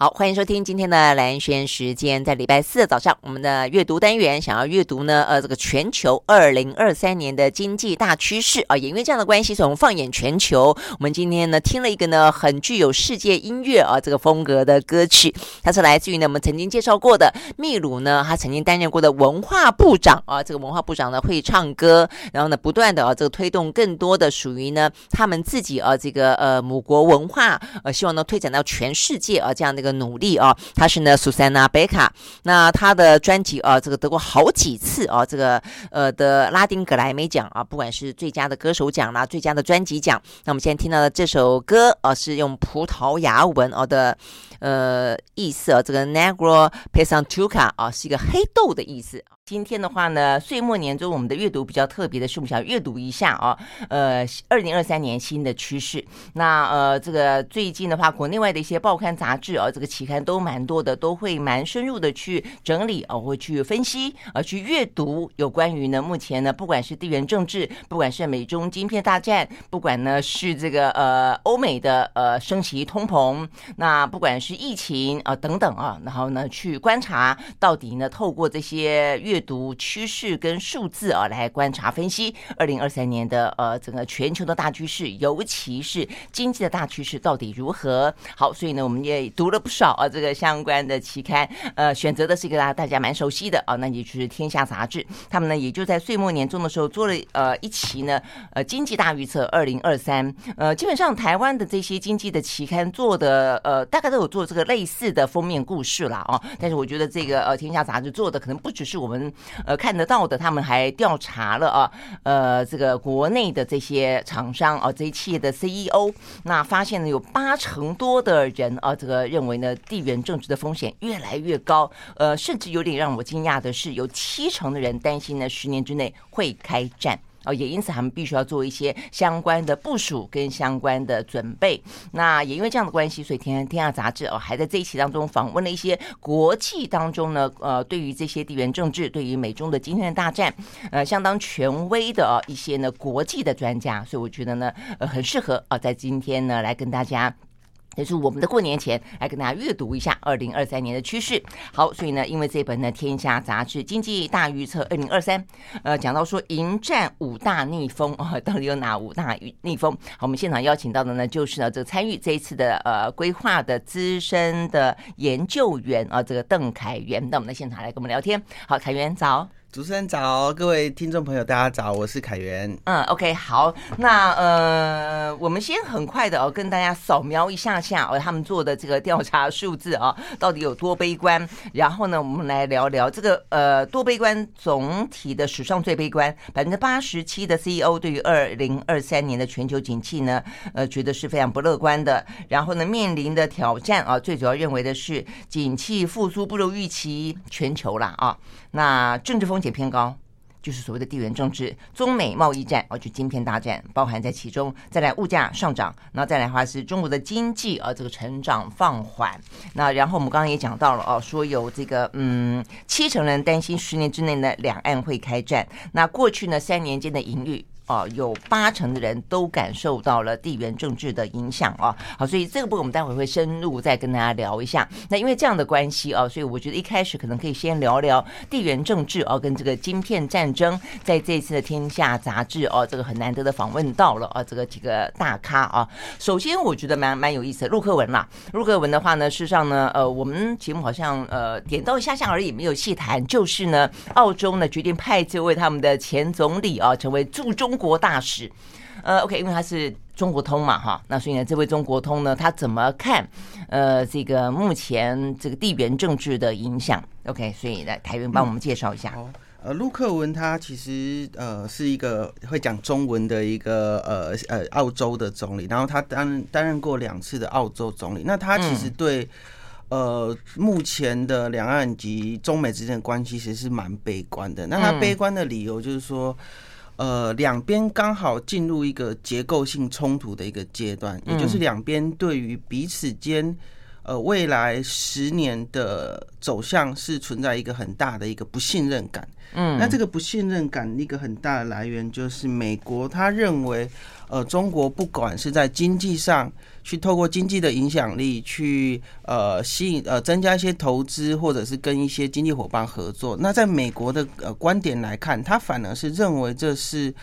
好，欢迎收听今天的蓝轩时间。在礼拜四的早上，我们的阅读单元想要阅读呢，呃，这个全球二零二三年的经济大趋势啊，也因为这样的关系，所以我们放眼全球，我们今天呢听了一个呢很具有世界音乐啊这个风格的歌曲，它是来自于呢我们曾经介绍过的秘鲁呢，他曾经担任过的文化部长啊，这个文化部长呢会唱歌，然后呢不断的啊这个推动更多的属于呢他们自己啊这个呃母国文化，呃希望呢推展到全世界啊这样的一个。努力啊，他是呢，Susana Beca，。那他的专辑啊，这个得过好几次啊，这个呃的拉丁格莱美奖啊，不管是最佳的歌手奖啦，最佳的专辑奖。那我们现在听到的这首歌啊，是用葡萄牙文啊的呃意思啊，这个 Negro Pasantuca 啊，是一个黑豆的意思。今天的话呢，岁末年终，我们的阅读比较特别的是，我们想阅读一下啊，呃，二零二三年新的趋势。那呃，这个最近的话，国内外的一些报刊杂志啊，这个期刊都蛮多的，都会蛮深入的去整理啊，会去分析啊，去阅读有关于呢，目前呢，不管是地缘政治，不管是美中晶片大战，不管呢是这个呃欧美的呃升级通膨，那不管是是疫情啊等等啊，然后呢去观察到底呢，透过这些阅读趋势跟数字啊，来观察分析二零二三年的呃整个全球的大趋势，尤其是经济的大趋势到底如何？好，所以呢，我们也读了不少啊这个相关的期刊，呃，选择的是一个大大家蛮熟悉的啊，那也就是《天下杂志》，他们呢也就在岁末年终的时候做了呃一期呢呃经济大预测二零二三，呃，基本上台湾的这些经济的期刊做的呃大概都有做这个类似的封面故事了啊，但是我觉得这个呃《天下杂志》做的可能不只是我们。呃，看得到的，他们还调查了啊，呃，这个国内的这些厂商啊，这些企业的 CEO，那发现呢，有八成多的人啊，这个认为呢，地缘政治的风险越来越高，呃，甚至有点让我惊讶的是，有七成的人担心呢，十年之内会开战。哦，也因此他们必须要做一些相关的部署跟相关的准备。那也因为这样的关系，所以天《天天下杂志》哦，还在这一期当中访问了一些国际当中呢，呃，对于这些地缘政治，对于美中的今天的大战，呃，相当权威的、哦、一些呢国际的专家。所以我觉得呢，呃，很适合啊、在今天呢来跟大家。也是我们的过年前来跟大家阅读一下二零二三年的趋势。好，所以呢，因为这本呢《天下杂志经济大预测二零二三》，呃，讲到说迎战五大逆风 哦，到底有哪五大逆风？好，我们现场邀请到的呢，就是呢这个参与这一次的呃规划的资深的研究员啊，这个邓凯源到我们的现场来跟我们聊天。好，凯源早。主持人早，各位听众朋友，大家早，我是凯源。嗯，OK，好，那呃，我们先很快的哦，跟大家扫描一下下哦，他们做的这个调查数字啊，到底有多悲观？然后呢，我们来聊聊这个呃多悲观，总体的史上最悲观，百分之八十七的 CEO 对于二零二三年的全球景气呢，呃，觉得是非常不乐观的。然后呢，面临的挑战啊，最主要认为的是景气复苏不如预期，全球啦啊。那政治风险偏高，就是所谓的地缘政治、中美贸易战，哦，就晶片大战包含在其中。再来物价上涨，那再来的话是中国的经济啊，这个成长放缓。那然后我们刚刚也讲到了哦，说有这个嗯，七成人担心十年之内呢，两岸会开战。那过去呢三年间的盈余。哦，有八成的人都感受到了地缘政治的影响啊。好，所以这个部分我们待会会深入再跟大家聊一下。那因为这样的关系啊，所以我觉得一开始可能可以先聊聊地缘政治啊，跟这个晶片战争。在这次的《天下杂志》哦，这个很难得的访问到了啊，这个几个大咖啊。首先，我觉得蛮蛮有意思的，陆克文啦。陆克文的话呢，事实上呢，呃，我们节目好像呃点到一下下而已，没有细谈。就是呢，澳洲呢决定派这位他们的前总理啊，成为驻中。国大使，呃，OK，因为他是中国通嘛，哈，那所以呢，这位中国通呢，他怎么看呃这个目前这个地缘政治的影响？OK，所以来台源帮我们介绍一下。嗯、呃，陆克文他其实呃是一个会讲中文的一个呃呃澳洲的总理，然后他担担任过两次的澳洲总理。那他其实对、嗯、呃目前的两岸及中美之间的关系其实是蛮悲观的。那他悲观的理由就是说。呃，两边刚好进入一个结构性冲突的一个阶段，也就是两边对于彼此间呃未来十年的走向是存在一个很大的一个不信任感。嗯，那这个不信任感一个很大的来源就是美国他认为，呃，中国不管是在经济上去透过经济的影响力去呃吸引呃增加一些投资，或者是跟一些经济伙伴合作，那在美国的呃观点来看，他反而是认为这是。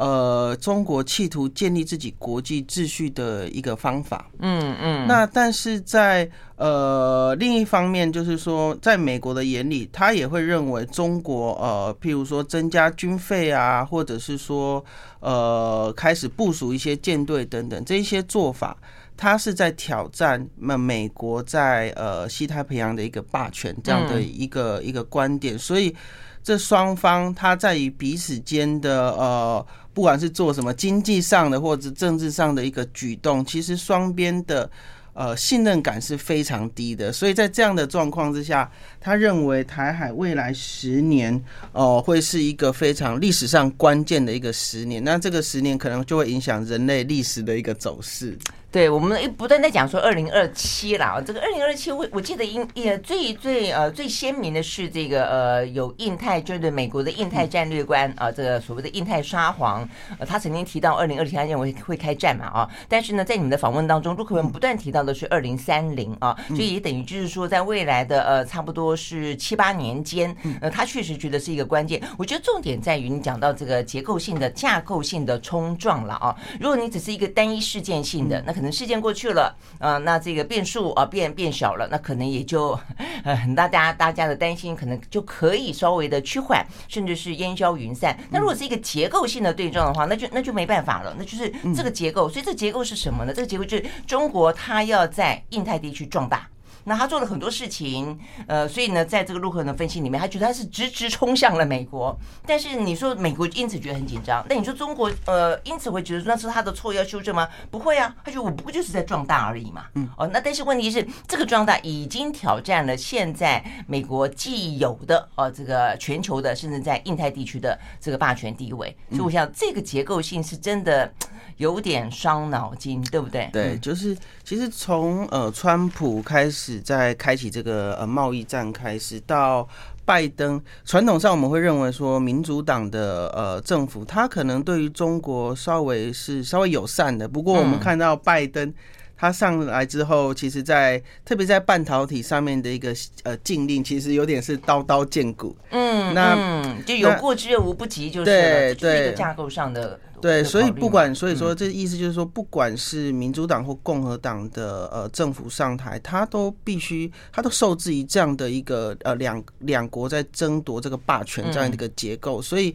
呃，中国企图建立自己国际秩序的一个方法，嗯嗯。那但是在呃另一方面，就是说，在美国的眼里，他也会认为中国呃，譬如说增加军费啊，或者是说呃开始部署一些舰队等等这一些做法，他是在挑战那美国在呃西太平洋的一个霸权这样的一个一个观点，所以这双方他在于彼此间的呃。不管是做什么经济上的或者政治上的一个举动，其实双边的呃信任感是非常低的。所以在这样的状况之下，他认为台海未来十年哦、会是一个非常历史上关键的一个十年。那这个十年可能就会影响人类历史的一个走势。对，我们不断在讲说二零二七啦，这个二零二七，我我记得印也最最呃最鲜明的是这个呃有印太，就是美国的印太战略观啊，这个所谓的印太沙皇，呃，他曾经提到二零二七他认为会开战嘛啊，但是呢，在你们的访问当中，陆克文不断提到的是二零三零啊，所以也等于就是说，在未来的呃差不多是七八年间，呃，他确实觉得是一个关键。我觉得重点在于你讲到这个结构性的架构性的冲撞了啊，如果你只是一个单一事件性的，那可能事件过去了，啊，那这个变数啊变变小了，那可能也就呃 很大家大家的担心可能就可以稍微的趋缓，甚至是烟消云散。那如果是一个结构性的对撞的话，那就那就没办法了，那就是这个结构。所以这个结构是什么呢？这个结构就是中国它要在印太地区壮大。那他做了很多事情，呃，所以呢，在这个陆克文的分析里面，他觉得他是直直冲向了美国。但是你说美国因此觉得很紧张，那你说中国呃因此会觉得那是他的错要修正吗？不会啊，他觉得我不过就是在壮大而已嘛。嗯，哦，那但是问题是这个壮大已经挑战了现在美国既有的哦这个全球的甚至在印太地区的这个霸权地位。所以我想这个结构性是真的。有点伤脑筋，对不对？对，就是其实从呃，川普开始在开启这个呃贸易战开始，到拜登，传统上我们会认为说，民主党的呃政府，他可能对于中国稍微是稍微友善的。不过我们看到拜登他上来之后，其实在特别在半导体上面的一个呃禁令，其实有点是刀刀见骨。嗯，那嗯就有过之而无不及，就是对对一个架构上的。对，所以不管，所以说这意思就是说，不管是民主党或共和党的呃政府上台，他都必须，他都受制于这样的一个呃两两国在争夺这个霸权这样的一个结构，所以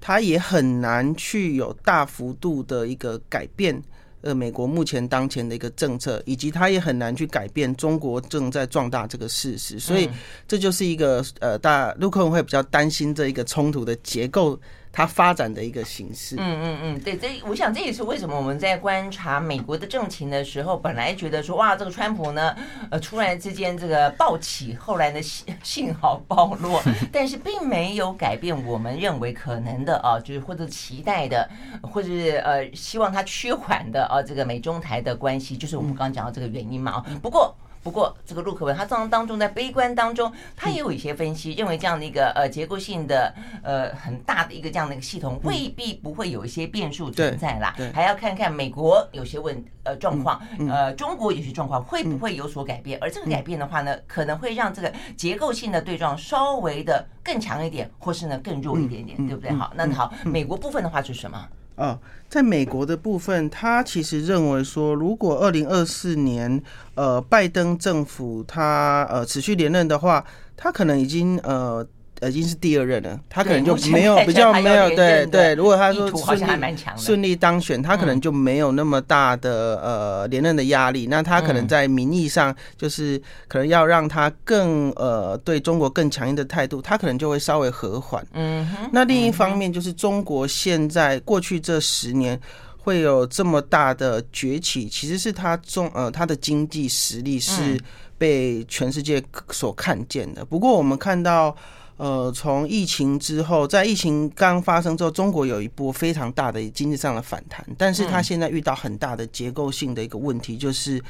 他也很难去有大幅度的一个改变。呃，美国目前当前的一个政策，以及他也很难去改变中国正在壮大这个事实，所以这就是一个呃，大陆客人会比较担心这一个冲突的结构。它发展的一个形式，嗯嗯嗯，对，这我想这也是为什么我们在观察美国的政情的时候，本来觉得说哇，这个川普呢，呃，突然之间这个暴起，后来呢幸幸好暴落，但是并没有改变我们认为可能的啊，就是或者期待的，或者是呃希望它趋缓的啊，这个美中台的关系，就是我们刚刚讲到这个原因嘛啊，不过。不过，这个陆克文他当当中在悲观当中，他也有一些分析，认为这样的一个呃结构性的呃很大的一个这样的一个系统，未必不会有一些变数存在啦。还要看看美国有些问呃状况，呃中国有些状况会不会有所改变，而这个改变的话呢，可能会让这个结构性的对撞稍微的更强一点，或是呢更弱一点点，对不对？好，那好，美国部分的话是什么？啊，在美国的部分，他其实认为说，如果二零二四年，呃，拜登政府他呃持续连任的话，他可能已经呃。已经是第二任了，他可能就没有比较没有对对。如果他说顺利顺利当选，他可能就没有那么大的呃连任的压力。那他可能在民意上就是可能要让他更呃对中国更强硬的态度，他可能就会稍微和缓。嗯，那另一方面就是中国现在过去这十年会有这么大的崛起，其实是他中呃他的经济实力是被全世界所看见的。不过我们看到。呃，从疫情之后，在疫情刚发生之后，中国有一波非常大的经济上的反弹，但是它现在遇到很大的结构性的一个问题，就是。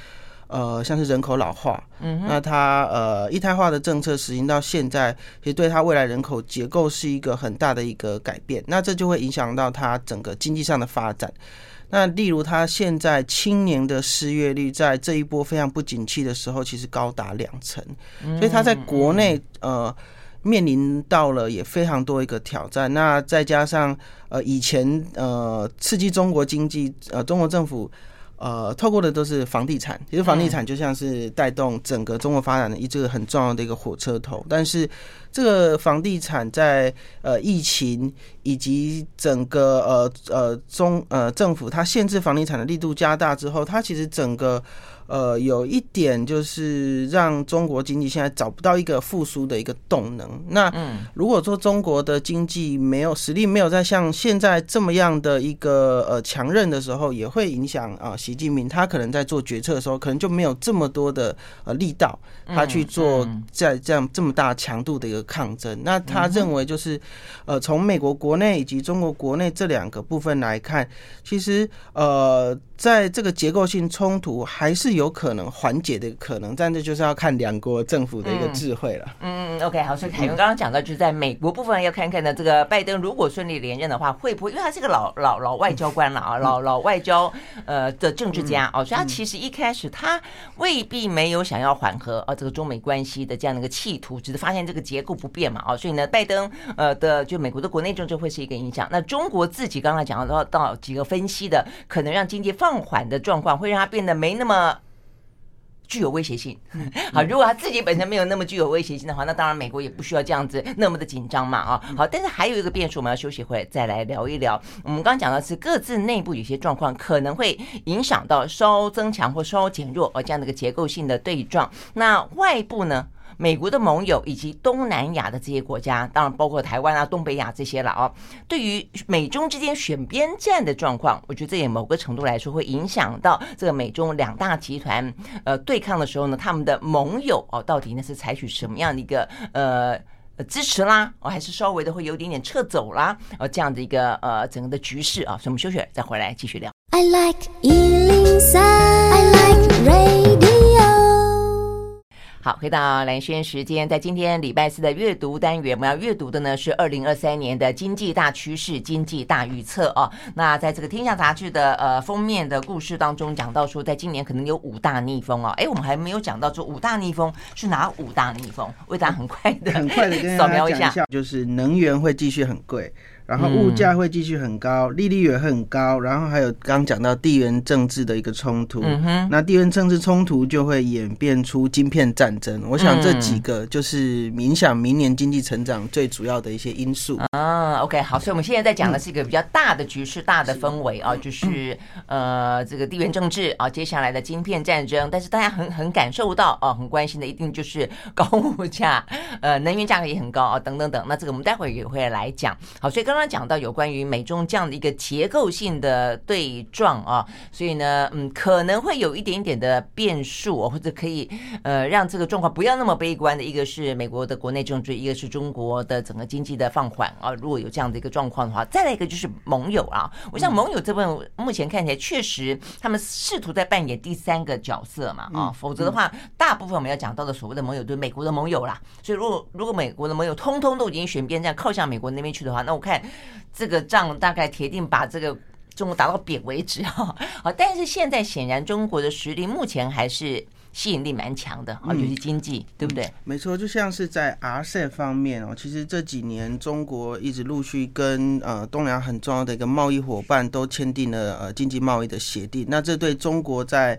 呃，像是人口老化，嗯，那它呃一胎化的政策实行到现在，其实对它未来人口结构是一个很大的一个改变，那这就会影响到它整个经济上的发展。那例如，它现在青年的失业率在这一波非常不景气的时候，其实高达两成，所以它在国内呃面临到了也非常多一个挑战。那再加上呃以前呃刺激中国经济，呃中国政府。呃，透过的都是房地产，其实房地产就像是带动整个中国发展的一这个很重要的一个火车头。但是，这个房地产在呃疫情以及整个呃呃中呃政府它限制房地产的力度加大之后，它其实整个。呃，有一点就是让中国经济现在找不到一个复苏的一个动能。那如果说中国的经济没有实力，没有在像现在这么样的一个呃强韧的时候，也会影响啊，习近平他可能在做决策的时候，可能就没有这么多的呃力道，他去做在这样这么大强度的一个抗争。那他认为就是呃，从美国国内以及中国国内这两个部分来看，其实呃。在这个结构性冲突还是有可能缓解的可能，但这就是要看两国政府的一个智慧了。嗯嗯，OK，好，所以凯文刚刚讲到，就是在美国部分要看看呢，这个拜登如果顺利连任的话，会不会？因为他是个老老老外交官了啊，老老外交呃的政治家哦，所以他其实一开始他未必没有想要缓和啊这个中美关系的这样的一个企图，只是发现这个结构不变嘛啊，所以呢，拜登呃的就美国的国内政治会是一个影响。那中国自己刚才讲到到几个分析的，可能让经济放缓的状况会让他变得没那么具有威胁性。好，如果他自己本身没有那么具有威胁性的话，那当然美国也不需要这样子那么的紧张嘛啊。好，但是还有一个变数，我们要休息会再来聊一聊。我们刚刚讲到是各自内部有些状况可能会影响到稍增强或稍减弱而这样的一个结构性的对撞。那外部呢？美国的盟友以及东南亚的这些国家，当然包括台湾啊、东北亚这些了啊。对于美中之间选边站的状况，我觉得这也某个程度来说会影响到这个美中两大集团呃对抗的时候呢，他们的盟友哦，到底呢是采取什么样的一个呃支持啦，哦，还是稍微的会有点点撤走啦，哦，这样的一个呃整个的局势啊。所以我们休息再回来继续聊。I like 103, I like radio 好，回到蓝轩时间，在今天礼拜四的阅读单元，我们要阅读的呢是二零二三年的经济大趋势、经济大预测哦。那在这个《天下》杂志的呃封面的故事当中，讲到说，在今年可能有五大逆风哦。哎，我们还没有讲到说五大逆风是哪五大逆风？为大家很快的、很快的跟大家讲一下，就是能源会继续很贵。然后物价会继续很高，利率也会很高，然后还有刚讲到地缘政治的一个冲突，那地缘政治冲突就会演变出晶片战争。我想这几个就是影响明年经济成长最主要的一些因素。啊，OK，好，所以我们现在在讲的是一个比较大的局势、大的氛围啊，就是呃这个地缘政治啊，接下来的晶片战争。但是大家很很感受到啊，很关心的一定就是高物价，呃，能源价格也很高啊，等等等。那这个我们待会儿也会来讲。好，所以刚。刚刚讲到有关于美中这样的一个结构性的对撞啊，所以呢，嗯，可能会有一点点的变数，或者可以呃让这个状况不要那么悲观的。一个是美国的国内政治，一个是中国的整个经济的放缓啊。如果有这样的一个状况的话，再来一个就是盟友啊。我想盟友这边目前看起来确实他们试图在扮演第三个角色嘛啊，否则的话，大部分我们要讲到的所谓的盟友，就是美国的盟友啦。所以如果如果美国的盟友通通都已经选边站靠向美国那边去的话，那我看。这个仗大概铁定把这个中国打到扁为止哈，好，但是现在显然中国的实力目前还是吸引力蛮强的啊，尤其经济，对不对？没错，就像是在 RCEP 方面哦，其实这几年中国一直陆续跟呃东南亚很重要的一个贸易伙伴都签订了呃经济贸易的协定，那这对中国在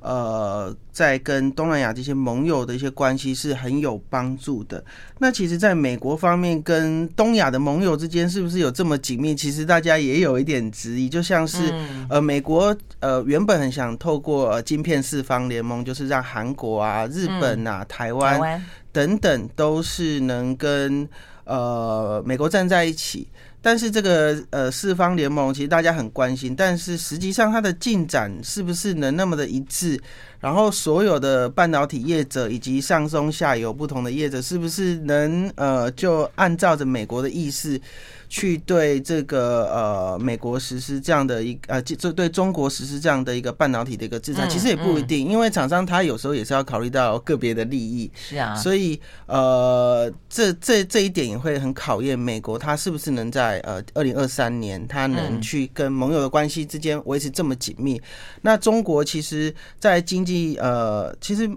呃，在跟东南亚这些盟友的一些关系是很有帮助的。那其实，在美国方面跟东亚的盟友之间，是不是有这么紧密？其实大家也有一点质疑。就像是呃，美国呃原本很想透过呃晶片四方联盟，就是让韩国啊、日本啊、台湾等等，都是能跟。呃美国站在一起。但是这个呃四方联盟其实大家很关心，但是实际上它的进展是不是能那么的一致？然后所有的半导体业者以及上中下游不同的业者，是不是能呃就按照着美国的意思？去对这个呃美国实施这样的一呃这对中国实施这样的一个半导体的一个制裁，其实也不一定，因为厂商他有时候也是要考虑到个别的利益，是啊，所以呃这这这一点也会很考验美国，他是不是能在呃二零二三年，他能去跟盟友的关系之间维持这么紧密。那中国其实，在经济呃其实。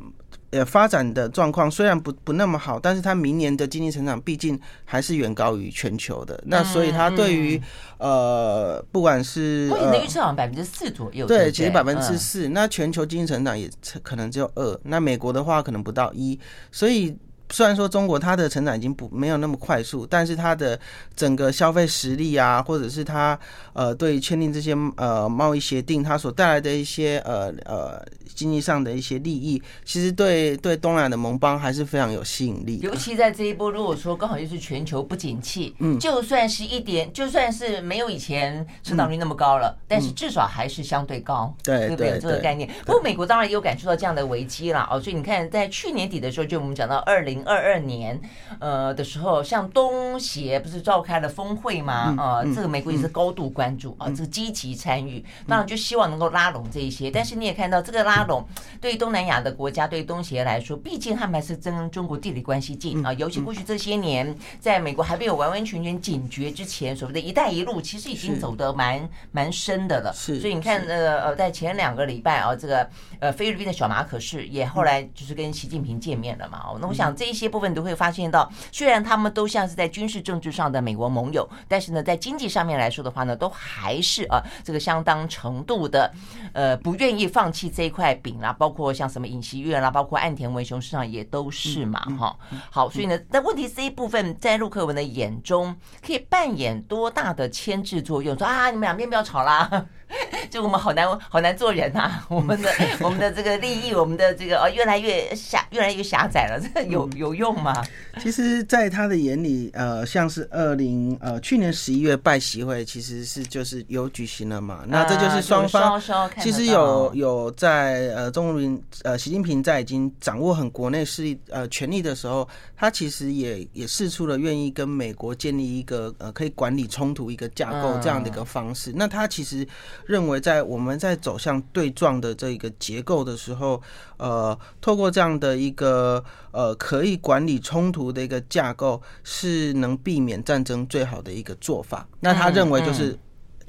呃，发展的状况虽然不不那么好，但是它明年的经济成长毕竟还是远高于全球的。那所以它对于呃，不管是目前的预测好像百分之四左右，对，其实百分之四。那全球经济成长也可能只有二，那美国的话可能不到一，所以。虽然说中国它的成长已经不没有那么快速，但是它的整个消费实力啊，或者是它呃对签订这些呃贸易协定，它所带来的一些呃呃经济上的一些利益，其实对对东南亚的盟邦还是非常有吸引力。尤其在这一波，如果说刚好又是全球不景气，嗯，就算是一点，就算是没有以前成长率那么高了，嗯、但是至少还是相对高，对、嗯、对不对？这个概念。不过美国当然也有感受到这样的危机了哦，所以你看，在去年底的时候，就我们讲到二零。二二年，呃的时候，像东协不是召开了峰会吗？呃，这个美国也是高度关注啊，这个积极参与，当然就希望能够拉拢这一些。但是你也看到，这个拉拢对于东南亚的国家，对于东协来说，毕竟他们还是跟中国地理关系近啊。尤其过去这些年，在美国还没有完完全全警觉之前，所谓的一带一路其实已经走得蛮蛮深的了。是，所以你看，呃呃，在前两个礼拜啊，这个呃菲律宾的小马可是也后来就是跟习近平见面了嘛。哦那我想这一些部分你都会发现到，虽然他们都像是在军事政治上的美国盟友，但是呢，在经济上面来说的话呢，都还是啊这个相当程度的呃不愿意放弃这一块饼啦。包括像什么尹锡悦啦，包括岸田文雄身上也都是嘛哈。好，所以呢，那问题是这一部分在陆克文的眼中可以扮演多大的牵制作用？说啊，你们两边不要吵啦。就我们好难好难做人呐，我们的我们的这个利益，我们的这个哦越来越狭越来越狭窄了，这 有有用吗？其实，在他的眼里，呃，像是二零呃去年十一月拜习会，其实是就是有举行了嘛。那这就是双方其实有有在呃，中国呃习近平在已经掌握很国内势力呃权力的时候，他其实也也试出了愿意跟美国建立一个呃可以管理冲突一个架构这样的一个方式。那他其实。认为在我们在走向对撞的这个结构的时候，呃，透过这样的一个呃可以管理冲突的一个架构，是能避免战争最好的一个做法。那他认为就是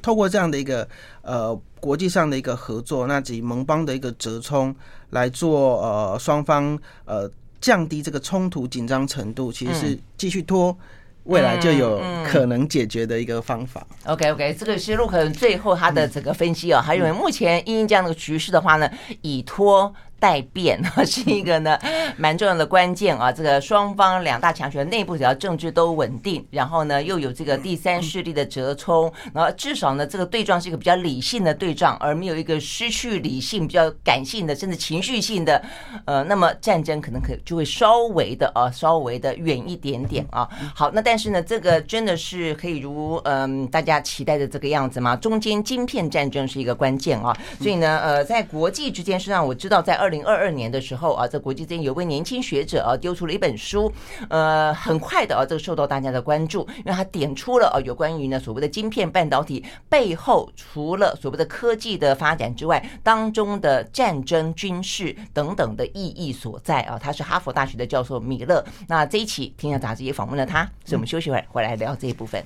透过这样的一个呃国际上的一个合作，那及盟邦的一个折冲来做呃双方呃降低这个冲突紧张程度，其实是继续拖。未来就有可能解决的一个方法。嗯嗯、OK OK，这个是陆可最后他的这个分析啊、哦，他认为目前因这样的局势的话呢，以拖。待变啊，是一个呢蛮重要的关键啊。这个双方两大强权内部只要政治都稳定，然后呢又有这个第三势力的折冲，然后至少呢这个对撞是一个比较理性的对撞，而没有一个失去理性、比较感性的甚至情绪性的呃，那么战争可能可就会稍微的啊稍微的远一点点啊。好，那但是呢这个真的是可以如嗯大家期待的这个样子吗？中间晶片战争是一个关键啊，所以呢呃在国际之间，实际上我知道在二。零二二年的时候啊，在国际间有位年轻学者啊，丢出了一本书，呃，很快的啊，这个受到大家的关注，因为他点出了啊，有关于呢所谓的晶片半导体背后，除了所谓的科技的发展之外，当中的战争、军事等等的意义所在啊。他是哈佛大学的教授米勒。那这一期《天下杂志》也访问了他，所以我们休息会回来聊这一部分。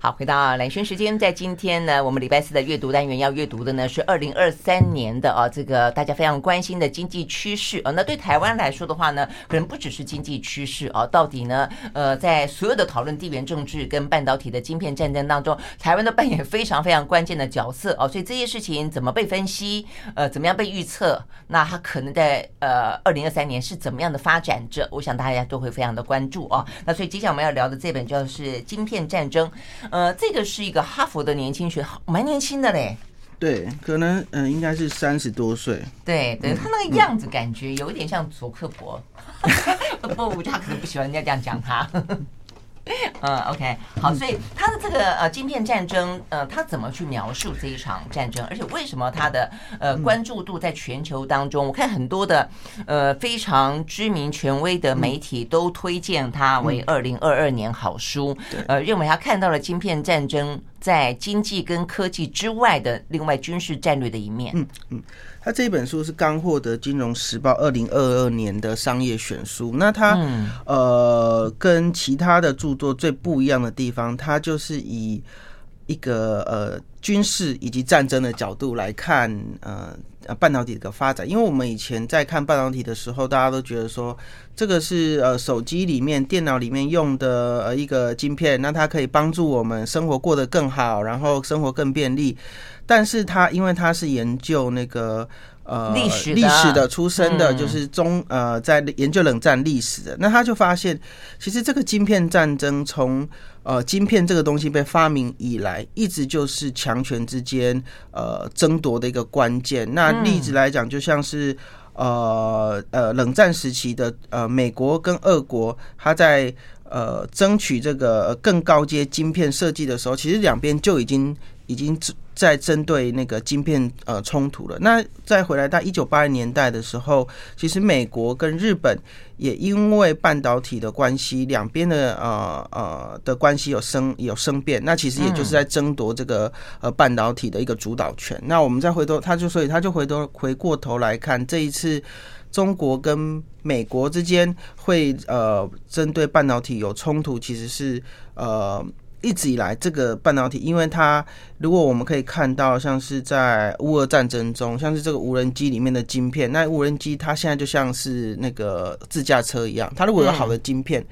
好，回到兰萱时间，在今天呢，我们礼拜四的阅读单元要阅读的呢是二零二三年的啊，这个大家非常关心的经济趋势啊。那对台湾来说的话呢，可能不只是经济趋势啊，到底呢，呃，在所有的讨论地缘政治跟半导体的晶片战争当中，台湾都扮演非常非常关键的角色啊。所以这些事情怎么被分析，呃，怎么样被预测，那它可能在呃二零二三年是怎么样的发展着？我想大家都会非常的关注啊。那所以接下来我们要聊的这本就是《晶片战争》。呃，这个是一个哈佛的年轻学，蛮年轻的嘞。对，可能嗯、呃，应该是三十多岁。对，对他那个样子，感觉有点像佐克伯。不他可能不喜欢人家这样讲他。嗯，OK，好，所以他的这个呃晶片战争，呃，他怎么去描述这一场战争？而且为什么他的呃关注度在全球当中？我看很多的呃非常知名权威的媒体都推荐他为二零二二年好书，呃，认为他看到了晶片战争在经济跟科技之外的另外军事战略的一面。嗯嗯。他这本书是刚获得《金融时报》二零二二年的商业选书。那它、嗯、呃，跟其他的著作最不一样的地方，它就是以一个呃军事以及战争的角度来看呃半导体的发展。因为我们以前在看半导体的时候，大家都觉得说这个是呃手机里面、电脑里面用的呃一个晶片，那它可以帮助我们生活过得更好，然后生活更便利。但是他因为他是研究那个呃历史历史的出身的，就是中呃在研究冷战历史的，那他就发现，其实这个晶片战争从呃晶片这个东西被发明以来，一直就是强权之间呃争夺的一个关键。那例子来讲，就像是呃呃冷战时期的呃美国跟俄国，他在呃争取这个更高阶晶片设计的时候，其实两边就已经已经在针对那个晶片呃冲突了。那再回来到一九八零年代的时候，其实美国跟日本也因为半导体的关系，两边的呃呃的关系有生有生变。那其实也就是在争夺这个呃半导体的一个主导权。那我们再回头，他就所以他就回头回过头来看这一次中国跟美国之间会呃针对半导体有冲突，其实是呃。一直以来，这个半导体，因为它如果我们可以看到，像是在乌俄战争中，像是这个无人机里面的晶片，那无人机它现在就像是那个自驾车一样，它如果有好的晶片。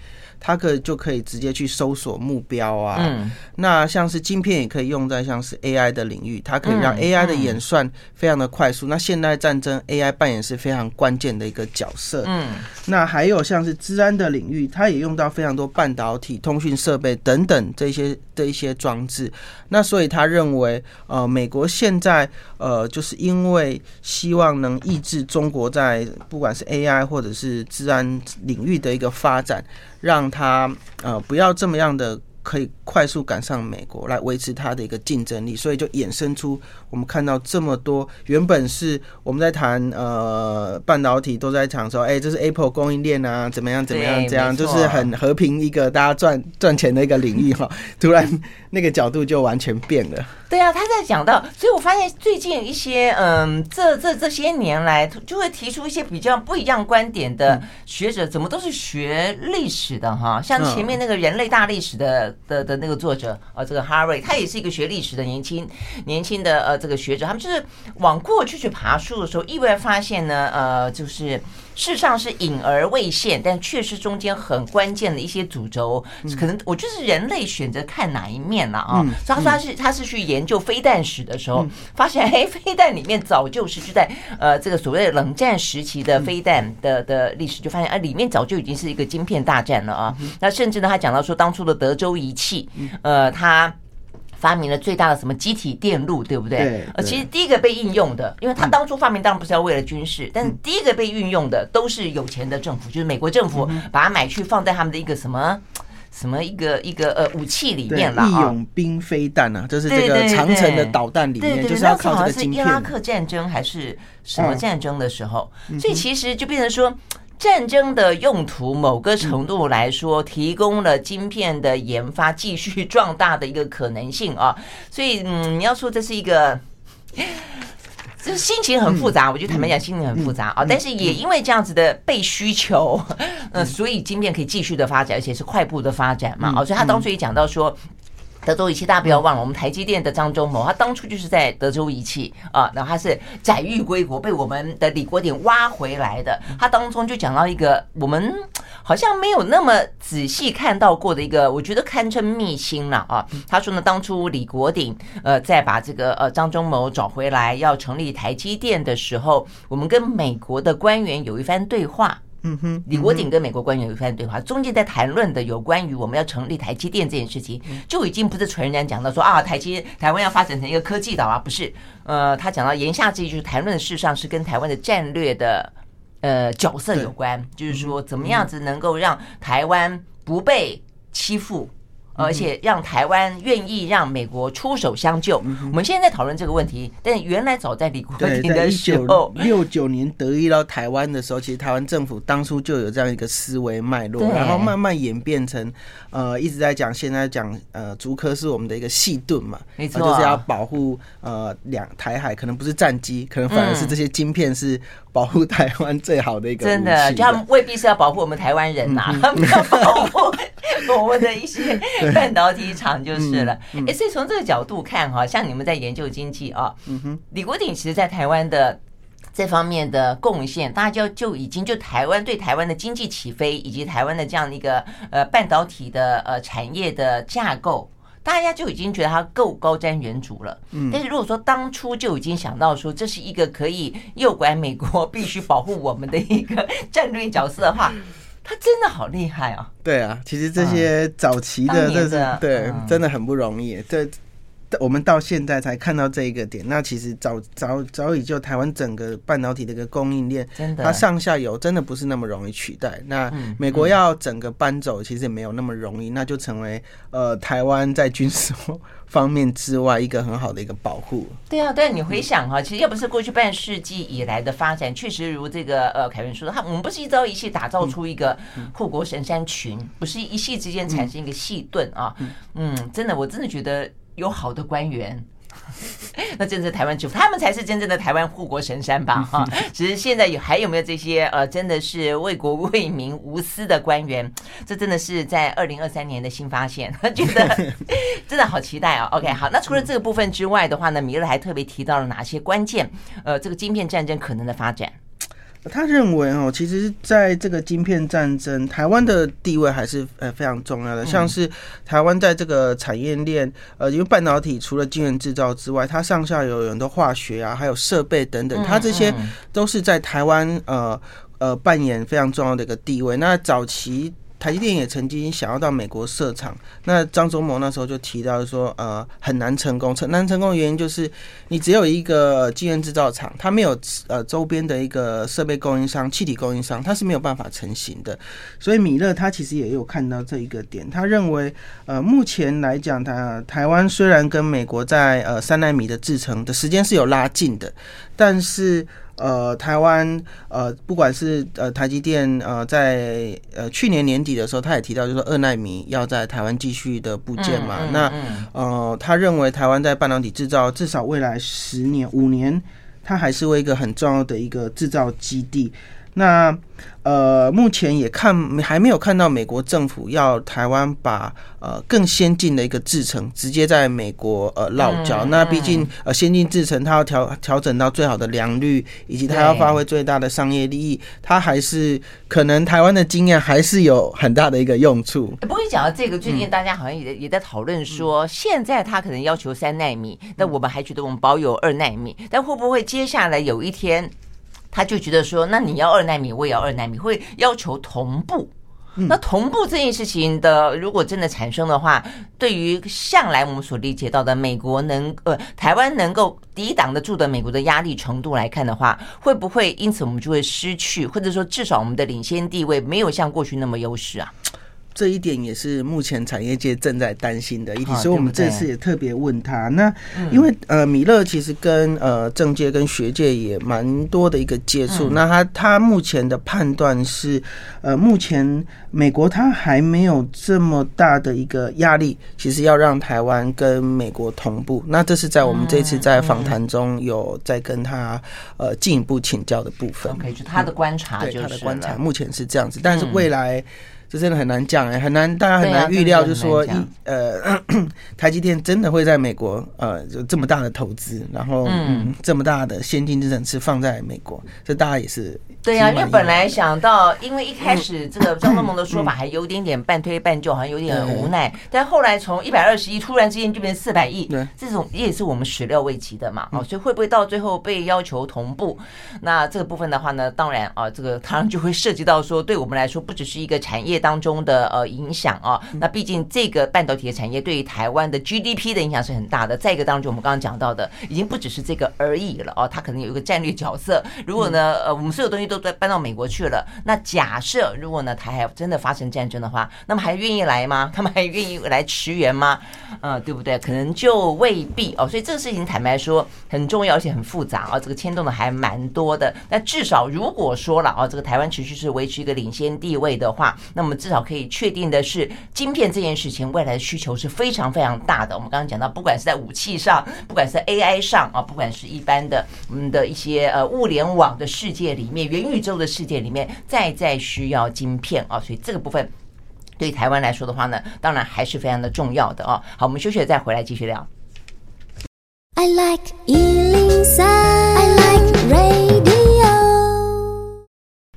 它可以就可以直接去搜索目标啊，嗯，那像是晶片也可以用在像是 AI 的领域，它可以让 AI 的演算非常的快速。那现代战争 AI 扮演是非常关键的一个角色，嗯，那还有像是治安的领域，它也用到非常多半导体、通讯设备等等这些的一些装置。那所以他认为，呃，美国现在呃，就是因为希望能抑制中国在不管是 AI 或者是治安领域的一个发展。让他呃不要这么样的可以快速赶上美国，来维持它的一个竞争力，所以就衍生出我们看到这么多原本是我们在谈呃半导体都在讲说，哎，这是 Apple 供应链啊，怎么样怎么样，这样就是很和平一个大家赚赚钱的一个领域哈，突然那个角度就完全变了。对啊，他在讲到，所以我发现最近一些嗯，这这这些年来就会提出一些比较不一样观点的学者，怎么都是学历史的哈？像前面那个人类大历史的的的那个作者啊，这个哈瑞，他也是一个学历史的年轻年轻的呃这个学者，他们就是往过去去爬树的时候，意外发现呢，呃，就是。事实上是隐而未现，但确实中间很关键的一些主轴，可能我就是人类选择看哪一面了啊。所以他说他是他是去研究飞弹史的时候，发现哎，飞弹里面早就是就在呃这个所谓的冷战时期的飞弹的的历史，就发现哎里面早就已经是一个晶片大战了啊。那甚至呢，他讲到说当初的德州仪器，呃，他。发明了最大的什么机体电路，对不对？对。呃，其实第一个被应用的，因为他当初发明当然不是要为了军事，但是第一个被运用的都是有钱的政府，就是美国政府把它买去放在他们的一个什么什么一个一个呃武器里面了啊。义勇兵飞弹啊，就是这个长城的导弹里面，就是要靠这个晶片。是伊拉克战争还是什么战争的时候，所以其实就变成说。战争的用途，某个程度来说，提供了晶片的研发继续壮大的一个可能性啊。所以，嗯，你要说这是一个，就是心情很复杂。我觉得坦白讲，心情很复杂啊。但是也因为这样子的被需求，呃，所以晶片可以继续的发展，而且是快步的发展嘛。哦，所以他当初也讲到说。德州仪器，大家不要忘了，我们台积电的张忠谋，他当初就是在德州仪器啊，然后他是载誉归国，被我们的李国鼎挖回来的。他当中就讲到一个我们好像没有那么仔细看到过的一个，我觉得堪称秘辛了啊。他说呢，当初李国鼎呃在把这个呃张忠谋找回来要成立台积电的时候，我们跟美国的官员有一番对话。嗯哼，李国鼎跟美国官员有一番对话，中间在谈论的有关于我们要成立台积电这件事情，就已经不是纯然讲到说啊，台积台湾要发展成一个科技岛啊，不是，呃，他讲到言下之意就是谈论的事实上是跟台湾的战略的呃角色有关，就是说怎么样子能够让台湾不被欺负。而且让台湾愿意让美国出手相救。我们现在在讨论这个问题，但原来早在李国鼎的时候，六九年得意到台湾的时候，其实台湾政府当初就有这样一个思维脉络，然后慢慢演变成呃一直在讲，现在讲呃竹科是我们的一个细盾嘛，没错，就是要保护呃两台海，可能不是战机，可能反而是这些晶片是保护台湾最好的一个真的，就他们未必是要保护我们台湾人呐，他们要保护我们的一些。半导体厂就是了，哎，所以从这个角度看哈，像你们在研究经济啊，李国鼎其实在台湾的这方面的贡献，大家就就已经就台湾对台湾的经济起飞，以及台湾的这样的一个呃半导体的呃产业的架构，大家就已经觉得它够高瞻远瞩了。嗯但是如果说当初就已经想到说这是一个可以诱拐美国 必须保护我们的一个战略角色的话。他真的好厉害啊！对啊，其实这些早期的，这是对，真的很不容易。这我们到现在才看到这一个点，那其实早早早已就台湾整个半导体的一个供应链，它上下游真的不是那么容易取代。那美国要整个搬走，其实也没有那么容易，那就成为呃台湾在军事。方面之外，一个很好的一个保护。对啊，对啊，你回想哈，其实要不是过去半世纪以来的发展，确实如这个呃凯文说的，他我们不是一朝一夕打造出一个护国神山群，不是一夕之间产生一个细盾啊。嗯，真的，我真的觉得有好的官员。那真的是台湾之父，他们才是真正的台湾护国神山吧？哈，只是现在有还有没有这些呃，真的是为国为民无私的官员？这真的是在二零二三年的新发现，觉得真的好期待啊！OK，好，那除了这个部分之外的话呢，米勒还特别提到了哪些关键？呃，这个晶片战争可能的发展。他认为哦，其实在这个晶片战争，台湾的地位还是呃非常重要的。像是台湾在这个产业链，呃，因为半导体除了晶圆制造之外，它上下游有很多化学啊，还有设备等等，它这些都是在台湾呃呃扮演非常重要的一个地位。那早期。台积电也曾经想要到美国设厂，那张忠谋那时候就提到说，呃，很难成功。很难成功的原因就是，你只有一个晶圆制造厂，它没有呃周边的一个设备供应商、气体供应商，它是没有办法成型的。所以米勒他其实也有看到这一个点，他认为，呃，目前来讲，他台湾虽然跟美国在呃三奈米的制程的时间是有拉近的，但是。呃，台湾呃，不管是呃台积电呃，在呃去年年底的时候，他也提到，就是说二纳米要在台湾继续的部件嘛。嗯嗯嗯、那呃，他认为台湾在半导体制造至少未来十年五年，它还是为一个很重要的一个制造基地。那呃，目前也看还没有看到美国政府要台湾把呃更先进的一个制程直接在美国呃落脚。嗯、那毕竟呃先进制程它要调调整到最好的良率，以及它要发挥最大的商业利益，它还是可能台湾的经验还是有很大的一个用处。不过你讲到这个，最近大家好像也也在讨论说，现在他可能要求三纳米，那我们还觉得我们保有二纳米，但会不会接下来有一天？他就觉得说，那你要二纳米，我也要二纳米，会要求同步。那同步这件事情的，如果真的产生的话，对于向来我们所理解到的美国能呃台湾能够抵挡得住的美国的压力程度来看的话，会不会因此我们就会失去，或者说至少我们的领先地位没有像过去那么优势啊？这一点也是目前产业界正在担心的一题，所以我们这次也特别问他。那因为呃，米勒其实跟呃政界跟学界也蛮多的一个接触。那他他目前的判断是，呃，目前美国他还没有这么大的一个压力，其实要让台湾跟美国同步。那这是在我们这次在访谈中有在跟他呃进一步请教的部分。OK，就他的观察，对他的观察目前是这样子，但是未来。这真的很难讲哎，很难，大家很难预料，就说一呃，台积电真的会在美国呃，就这么大的投资，然后嗯，这么大的先进制程是放在美国，这大家也是。对呀、啊，因为本来想到，因为一开始这个张忠谋的说法还有点点半推半就，好像有点无奈。但后来从一百二十亿突然之间就变成四百亿，这种也是我们始料未及的嘛。哦，所以会不会到最后被要求同步？那这个部分的话呢，当然啊，这个当然就会涉及到说，对我们来说不只是一个产业当中的呃影响啊。那毕竟这个半导体的产业对于台湾的 GDP 的影响是很大的。再一个当中，我们刚刚讲到的，已经不只是这个而已了哦，它可能有一个战略角色。如果呢，呃，我们所有东西都在搬到美国去了，那假设如果呢，台海真的发生战争的话，那么还愿意来吗？他们还愿意来驰援吗？嗯，对不对？可能就未必哦。所以这个事情坦白说很重要，而且很复杂啊、哦。这个牵动的还蛮多的。那至少如果说了啊、哦，这个台湾持续是维持一个领先地位的话，那么我们至少可以确定的是，晶片这件事情未来的需求是非常非常大的。我们刚刚讲到，不管是在武器上，不管是 AI 上啊，不管是一般的我们的一些呃物联网的世界里面，元宇宙的世界里面，再再需要晶片啊，所以这个部分对台湾来说的话呢，当然还是非常的重要的哦。好，我们休息了再回来继续聊。I like 103,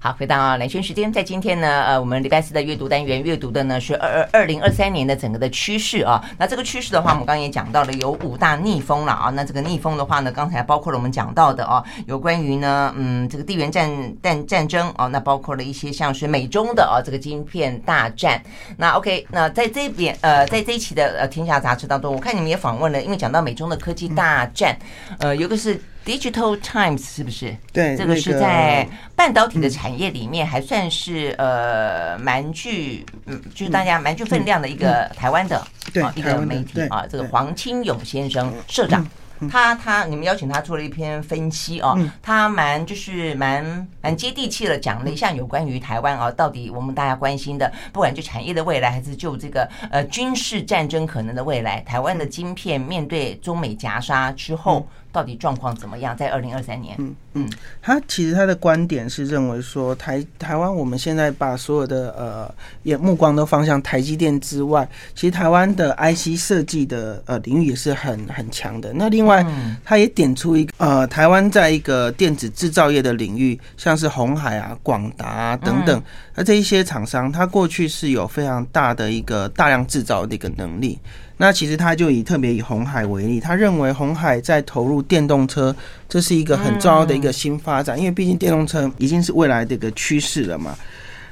好，回到啊，兰萱时间，在今天呢，呃，我们礼拜四的阅读单元阅读的呢是二二二零二三年的整个的趋势啊。那这个趋势的话，我们刚刚也讲到了有五大逆风了啊。那这个逆风的话呢，刚才包括了我们讲到的啊，有关于呢，嗯，这个地缘战战战争啊，那包括了一些像是美中的啊这个晶片大战。那 OK，那在这边呃，在这一期的呃天下杂志当中，我看你们也访问了，因为讲到美中的科技大战，呃，有个是。Digital Times 是不是？对，这个是在半导体的产业里面还算是呃蛮具嗯，就是大家蛮具分量的一个台湾的啊一个媒体啊，这个黄清勇先生社长。他他，你们邀请他做了一篇分析哦，他蛮就是蛮蛮接地气的讲了一下有关于台湾啊，到底我们大家关心的，不管就产业的未来，还是就这个呃军事战争可能的未来，台湾的晶片面对中美夹杀之后。到底状况怎么样？在二零二三年，嗯嗯，他其实他的观点是认为说台台湾我们现在把所有的呃眼目光都放向台积电之外，其实台湾的 IC 设计的呃领域也是很很强的。那另外，他也点出一个呃台湾在一个电子制造业的领域，像是红海啊、广达啊等等，那这一些厂商，他过去是有非常大的一个大量制造的一个能力。那其实他就以特别以红海为例，他认为红海在投入电动车，这是一个很重要的一个新发展，因为毕竟电动车已经是未来的一个趋势了嘛。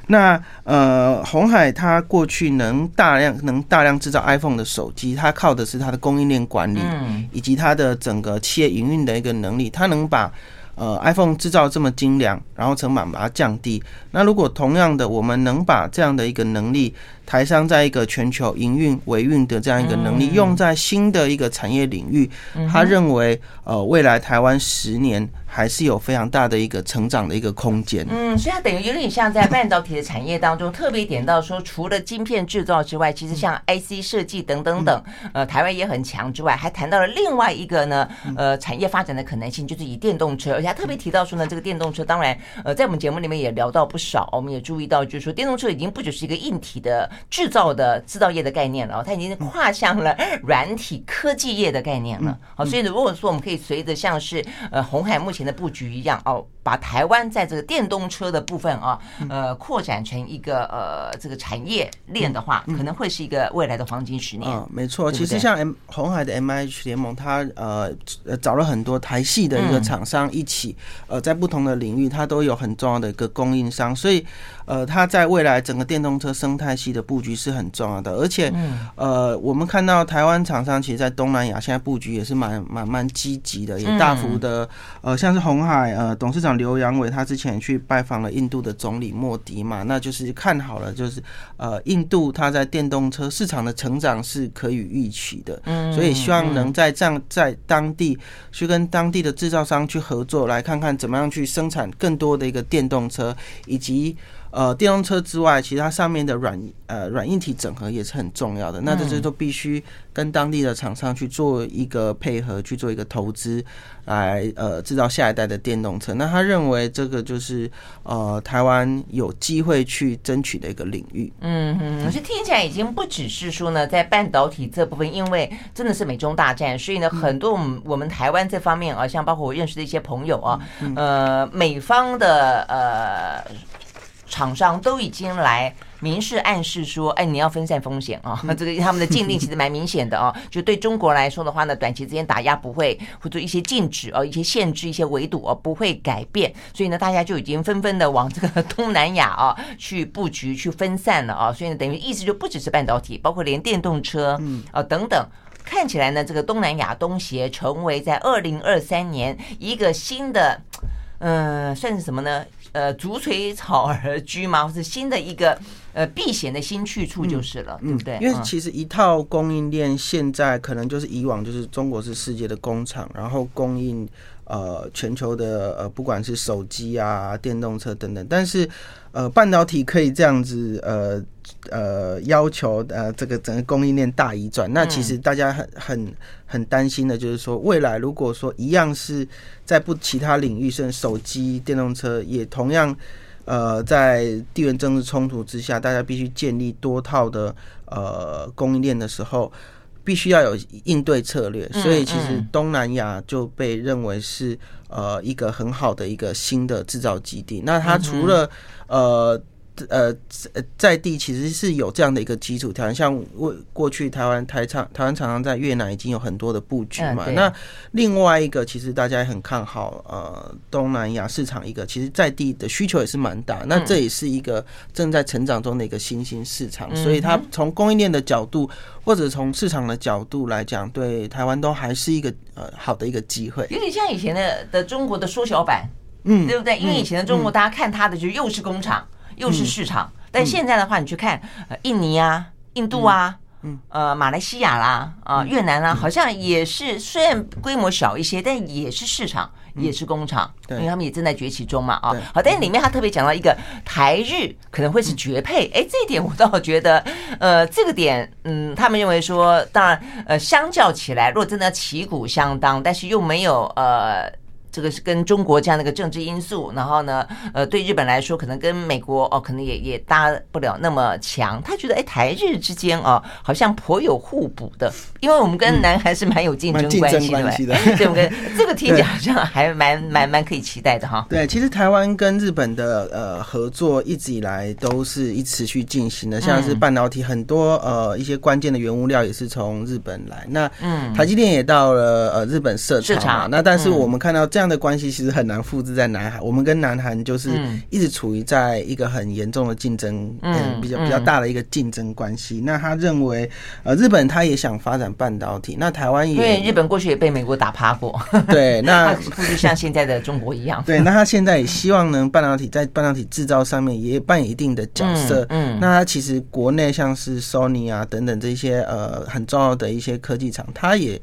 那呃，红海它过去能大量能大量制造 iPhone 的手机，它靠的是它的供应链管理，以及它的整个企业营运的一个能力，它能把呃 iPhone 制造这么精良，然后成本把它降低。那如果同样的，我们能把这样的一个能力，台商在一个全球营运维运的这样一个能力，用在新的一个产业领域，他认为呃未来台湾十年还是有非常大的一个成长的一个空间。嗯，所以它等于有点像在半导体的产业当中特别点到说，除了晶片制造之外，其实像 IC 设计等等等，呃，台湾也很强之外，还谈到了另外一个呢，呃，产业发展的可能性，就是以电动车，而且他特别提到说呢，这个电动车当然呃在我们节目里面也聊到不少，我们也注意到就是说电动车已经不只是一个硬体的。制造的制造业的概念了，它已经跨向了软体科技业的概念了。好，所以如果说我们可以随着像是呃红海目前的布局一样哦。把台湾在这个电动车的部分啊，呃，扩展成一个呃这个产业链的话，可能会是一个未来的黄金十年。嗯，没错。其实像 M 鸿海的 M I H 联盟，它呃找了很多台系的一个厂商一起，呃，在不同的领域，它都有很重要的一个供应商，所以呃，它在未来整个电动车生态系的布局是很重要的。而且呃，我们看到台湾厂商其实，在东南亚现在布局也是蛮蛮蛮积极的，也大幅的呃，像是红海呃董事长。刘阳伟他之前去拜访了印度的总理莫迪嘛，那就是看好了，就是呃，印度它在电动车市场的成长是可以预期的，嗯，所以希望能在这样在当地去跟当地的制造商去合作，来看看怎么样去生产更多的一个电动车，以及呃电动车之外，其实它上面的软呃软硬体整合也是很重要的。那这些都必须跟当地的厂商去做一个配合，去做一个投资，来呃制造下一代的电动车。那他认为这个就是呃台湾有机会去争取的一个领域。嗯嗯，我觉得听起来已经不只是说呢，在半导体这部分，因为真的是美中大战，所以呢，很多我们我们台湾这方面啊，像包括我认识的一些朋友啊，呃，美方的呃。厂商都已经来明示暗示说，哎，你要分散风险啊！这个他们的禁令其实蛮明显的啊，就对中国来说的话呢，短期之间打压不会，或者一些禁止啊、一些限制、一些围堵啊，不会改变。所以呢，大家就已经纷纷的往这个 东南亚啊去布局、去分散了啊。所以呢，等于意思就不只是半导体，包括连电动车啊等等。看起来呢，这个东南亚东协成为在二零二三年一个新的，嗯，算是什么呢？呃，逐水草而居嘛，或是新的一个呃避险的新去处就是了，嗯、对不对？因为其实一套供应链现在可能就是以往就是中国是世界的工厂，然后供应呃全球的呃不管是手机啊、电动车等等，但是呃半导体可以这样子呃呃要求呃这个整个供应链大移转，那其实大家很很很担心的就是说未来如果说一样是。在不其他领域，甚至手机、电动车也同样，呃，在地缘政治冲突之下，大家必须建立多套的呃供应链的时候，必须要有应对策略。所以，其实东南亚就被认为是呃一个很好的一个新的制造基地。那它除了呃。呃，在地其实是有这样的一个基础条件，像过过去台湾台厂台湾厂商在越南已经有很多的布局嘛。那另外一个，其实大家也很看好呃东南亚市场一个，其实在地的需求也是蛮大。那这也是一个正在成长中的一个新兴市场，所以它从供应链的角度或者从市场的角度来讲，对台湾都还是一个呃好的一个机会。有点像以前的的中国的缩小版，嗯，对不对？因为以前的中国，大家看它的就又是工厂。又是市场，但现在的话，你去看呃，印尼啊、印度啊、嗯。呃，马来西亚啦、啊越南啦，好像也是虽然规模小一些，但也是市场，也是工厂，因为他们也正在崛起中嘛啊。好，但是里面他特别讲到一个台日可能会是绝配，哎，这一点我倒觉得，呃，这个点，嗯，他们认为说，当然，呃，相较起来，如果真的旗鼓相当，但是又没有呃。这个是跟中国这样的一个政治因素，然后呢，呃，对日本来说，可能跟美国哦，可能也也搭不了那么强。他觉得，哎，台日之间哦，好像颇有互补的，因为我们跟南韩是蛮有竞争关系的，对不对？这个听起来好像还蛮蛮蛮可以期待的哈。对，其实台湾跟日本的呃合作一直以来都是一持续进行的，像是半导体很多呃一些关键的原物料也是从日本来。那嗯，台积电也到了呃日本设厂嘛。那但是我们看到这样。的关系其实很难复制在南韩，我们跟南韩就是一直处于在一个很严重的竞争，嗯，比较比较大的一个竞争关系。那他认为，呃，日本他也想发展半导体，那台湾也，因为日本过去也被美国打趴过，对，那 不是像现在的中国一样，对，那他现在也希望能半导体在半导体制造上面也扮演一定的角色，嗯，那他其实国内像是 Sony 啊等等这些呃很重要的一些科技厂，他也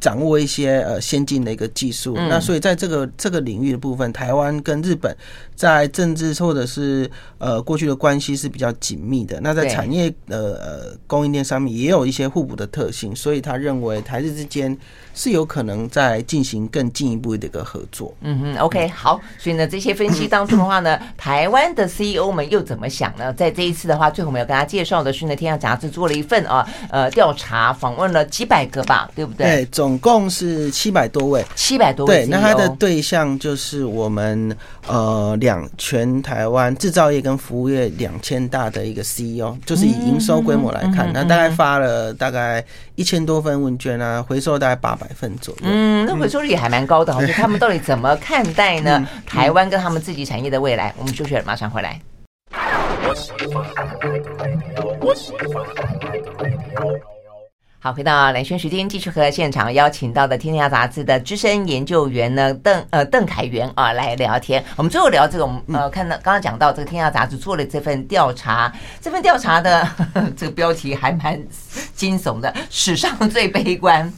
掌握一些呃先进的一个技术，那所以在这个这个领域的部分，台湾跟日本在政治或者是呃过去的关系是比较紧密的。那在产业呃呃供应链上面也有一些互补的特性，所以他认为台日之间是有可能在进行更进一步的一个合作。嗯哼，OK，好。所以呢，这些分析当中的话呢，台湾的 CEO 们又怎么想呢？在这一次的话，最后我们要跟大家介绍的是呢，《天下杂志》做了一份啊呃调查，访问了几百个吧，对不对？对，总共是七百多位，七百多位。对，那他的。对象就是我们呃两全台湾制造业跟服务业两千大的一个 CEO，就是以营收规模来看，那大概发了大概一千多份问卷啊，回收大概八百份左右。嗯，那回收率也还蛮高的，就他们到底怎么看待呢？台湾跟他们自己产业的未来？我们休息了，马上回来。好，回到蓝轩时间，继续和现场邀请到的《天下杂志》的资深研究员呢，邓呃邓凯源啊来聊天。我们最后聊这个，我们呃看到刚刚讲到这个《天下杂志》做了这份调查，这份调查的呵呵 这个标题还蛮惊悚的，史上最悲观。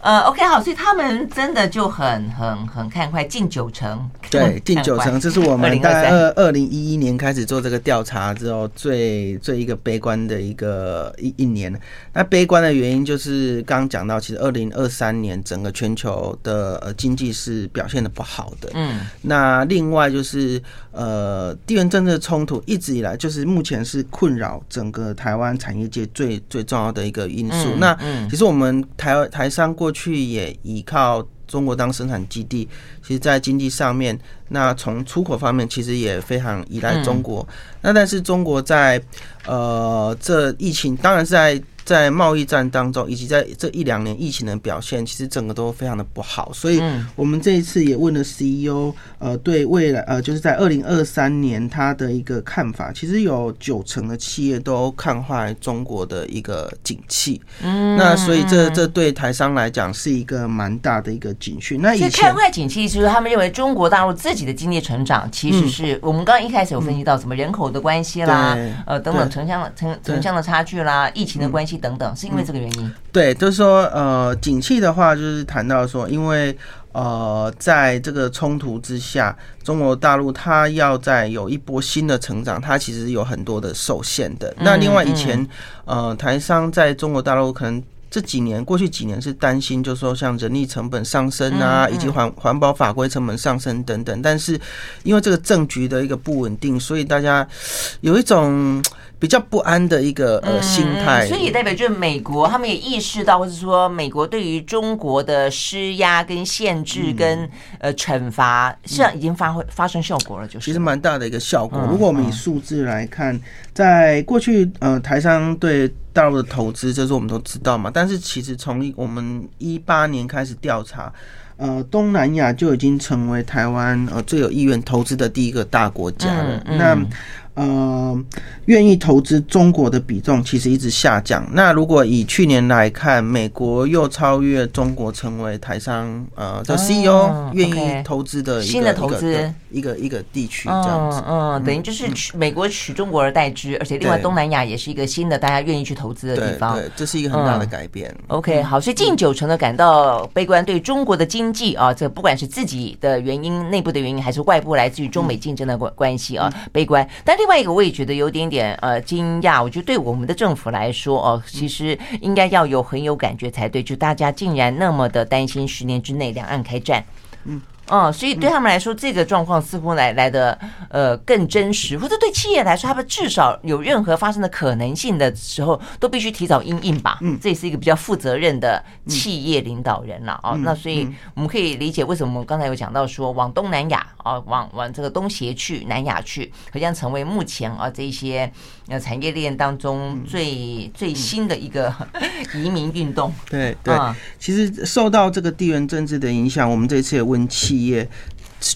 呃，OK，好，所以他们真的就很很很看快，近九成。对，近九成，这是我们在二二零一一年开始做这个调查之后最最一个悲观的一个一一年。那悲观的原因就是刚刚讲到，其实二零二三年整个全球的呃经济是表现的不好的。嗯，那另外就是呃地缘政治冲突一直以来就是目前是困扰整个台湾产业界最最重要的一个因素。那其实我们台台商过去也依靠中国当生产基地，其实，在经济上面，那从出口方面，其实也非常依赖中国。那但是中国在呃这疫情，当然是在。在贸易战当中，以及在这一两年疫情的表现，其实整个都非常的不好。所以，我们这一次也问了 CEO，呃，对未来，呃，就是在二零二三年他的一个看法。其实有九成的企业都看坏中国的一个景气。嗯，那所以这这对台商来讲是一个蛮大的一个警讯。那以前看坏景气，就是他们认为中国大陆自己的经济成长，其实是我们刚刚一开始有分析到什么人口的关系啦，呃，等等城乡城城乡的差距啦，疫情的关系。等等，是因为这个原因？对，就是说，呃，景气的话，就是谈到说，因为呃，在这个冲突之下，中国大陆它要在有一波新的成长，它其实有很多的受限的。那另外，以前呃，台商在中国大陆可能这几年过去几年是担心，就是说像人力成本上升啊，以及环环保法规成本上升等等。但是因为这个政局的一个不稳定，所以大家有一种。比较不安的一个呃心态，所以也代表就是美国他们也意识到，或者说美国对于中国的施压跟限制跟呃惩罚，实际上已经发挥发生效果了，就是其实蛮大的一个效果。如果我们以数字来看，在过去呃台商对大陆的投资，这是我们都知道嘛。但是其实从我们一八年开始调查，呃东南亚就已经成为台湾呃最有意愿投资的第一个大国家了。那呃，愿意投资中国的比重其实一直下降。那如果以去年来看，美国又超越中国，成为台商呃的 CEO 愿意投资的新的投资一个一个地区这样子。嗯，等于就是取美国取中国而代之，而且另外东南亚也是一个新的大家愿意去投资的地方。对，这是一个很大的改变。OK，好，所以近九成的感到悲观，对中国的经济啊，这不管是自己的原因、内部的原因，还是外部来自于中美竞争的关关系啊，悲观。但另外一个我也觉得有点点呃惊讶，我觉得对我们的政府来说哦，其实应该要有很有感觉才对，就大家竟然那么的担心十年之内两岸开战，嗯。嗯，所以对他们来说，这个状况似乎来来的呃更真实，或者对企业来说，他们至少有任何发生的可能性的时候，都必须提早应应吧。嗯，这也是一个比较负责任的企业领导人了啊。那所以我们可以理解为什么我们刚才有讲到说，往东南亚啊，往往这个东协去、南亚去，好像成为目前啊这些呃产业链当中最最新的一个 移民运动。对对，其实受到这个地缘政治的影响，我们这次也问企。企业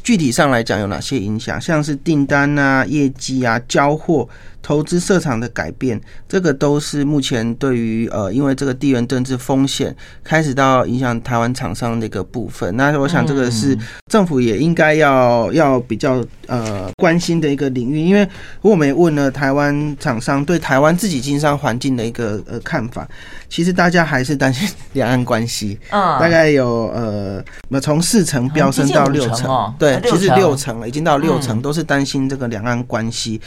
具体上来讲有哪些影响？像是订单啊、业绩啊、交货。投资市场的改变，这个都是目前对于呃，因为这个地缘政治风险开始到影响台湾厂商的一个部分。那我想这个是政府也应该要要比较呃关心的一个领域，因为我们也问了台湾厂商对台湾自己经商环境的一个呃看法，其实大家还是担心两岸关系。嗯，大概有呃，从四成飙升到六成，对，其实六成了，已经到六成，都是担心这个两岸关系。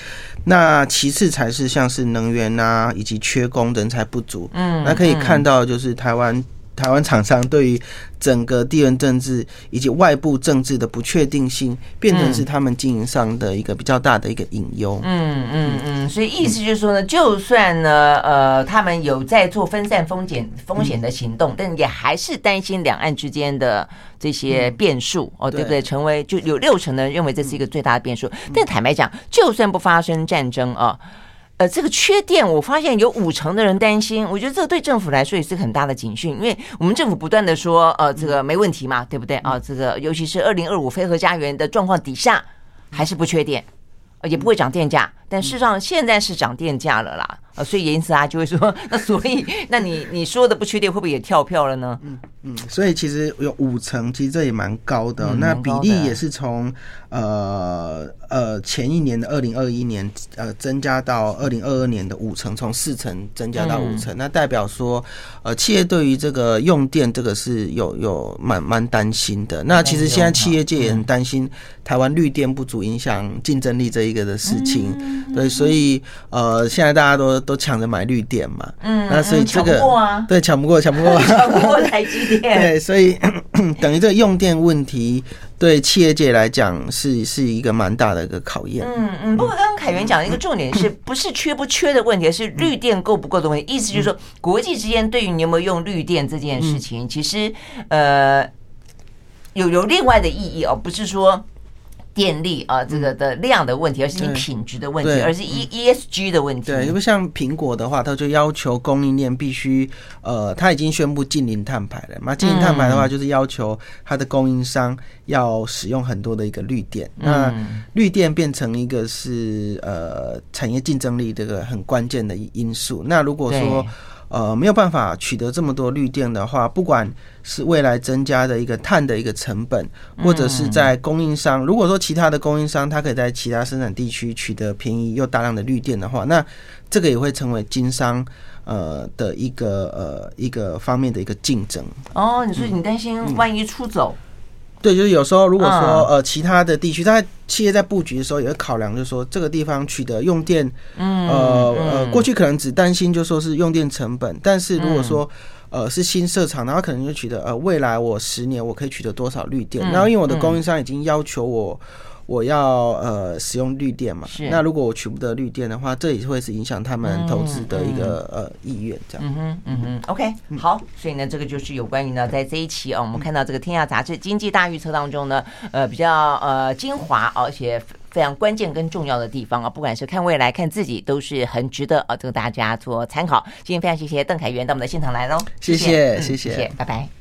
那其次才是像是能源啊，以及缺工、人才不足。嗯，那可以看到，就是台湾台湾厂商对于整个地缘政治以及外部政治的不确定性，变成是他们经营上的一个比较大的一个隐忧。嗯嗯嗯，所以意思就是说呢，就算呢，呃，他们有在做分散风险风险的行动，但也还是担心两岸之间的。这些变数哦，对不对？成为就有六成的人认为这是一个最大的变数。但坦白讲，就算不发生战争啊，呃，这个缺电，我发现有五成的人担心。我觉得这个对政府来说也是很大的警讯，因为我们政府不断的说，呃，这个没问题嘛，对不对啊？这个尤其是二零二五非核家园的状况底下，还是不缺电，也不会涨电价。但事实上现在是涨电价了啦。啊，所以因此啊就会说，那所以那你你说的不缺电会不会也跳票了呢？嗯嗯，所以其实有五成，其实这也蛮高的，哦嗯，那比例也是从呃呃前一年的二零二一年呃增加到二零二二年的五成，从四成增加到五成，嗯，那代表说呃企业对于这个用电这个是有有蛮蛮担心的。那其实现在企业界也很担心台湾绿电不足影响竞争力这一个的事情，嗯，对，所以呃现在大家都都抢着买绿电嘛，嗯，那所以这个对抢不过抢不过。抢不过 台积电。对，所以 等于这个用电问题对企业界来讲是是一个蛮大的一个考验。嗯嗯。不过刚刚凯源讲的一个重点是不是缺不缺的问题，是绿电够不够的问题。意思就是说，国际之间对于你有没有用绿电这件事情，其实呃有有另外的意义哦，不是说。电力啊，这个的量的问题，而是你品质的问题，而是 E E S G 的问题。对，因为像苹果的话，它就要求供应链必须，呃，它已经宣布近零碳排了嘛。近零碳排的话，就是要求它的供应商要使用很多的一个绿电。那绿电变成一个是呃产业竞争力这个很关键的因素。那如果说呃，没有办法取得这么多绿电的话，不管是未来增加的一个碳的一个成本，或者是在供应商，如果说其他的供应商他可以在其他生产地区取得便宜又大量的绿电的话，那这个也会成为经商呃的一个呃一个方面的一个竞争。哦，你说你担心万一出走？嗯对，就是有时候如果说呃其他的地区，在企业在布局的时候也会考量，就是说这个地方取得用电，嗯，呃呃，过去可能只担心就说是用电成本，但是如果说呃是新设厂，然后可能就取得呃未来我十年我可以取得多少绿电，然后因为我的供应商已经要求我。我要呃使用绿电嘛，那如果我取不得绿电的话，这也会是影响他们投资的一个呃意愿，这样。嗯哼，嗯哼，OK，好，所以呢，这个就是有关于呢，在这一期啊，我们看到这个《天下杂志》经济大预测当中呢，呃，比较呃精华，而且非常关键跟重要的地方啊，不管是看未来看自己，都是很值得啊，这个大家做参考。今天非常谢谢邓凯源到我们的现场来喽，谢谢，谢谢，拜拜。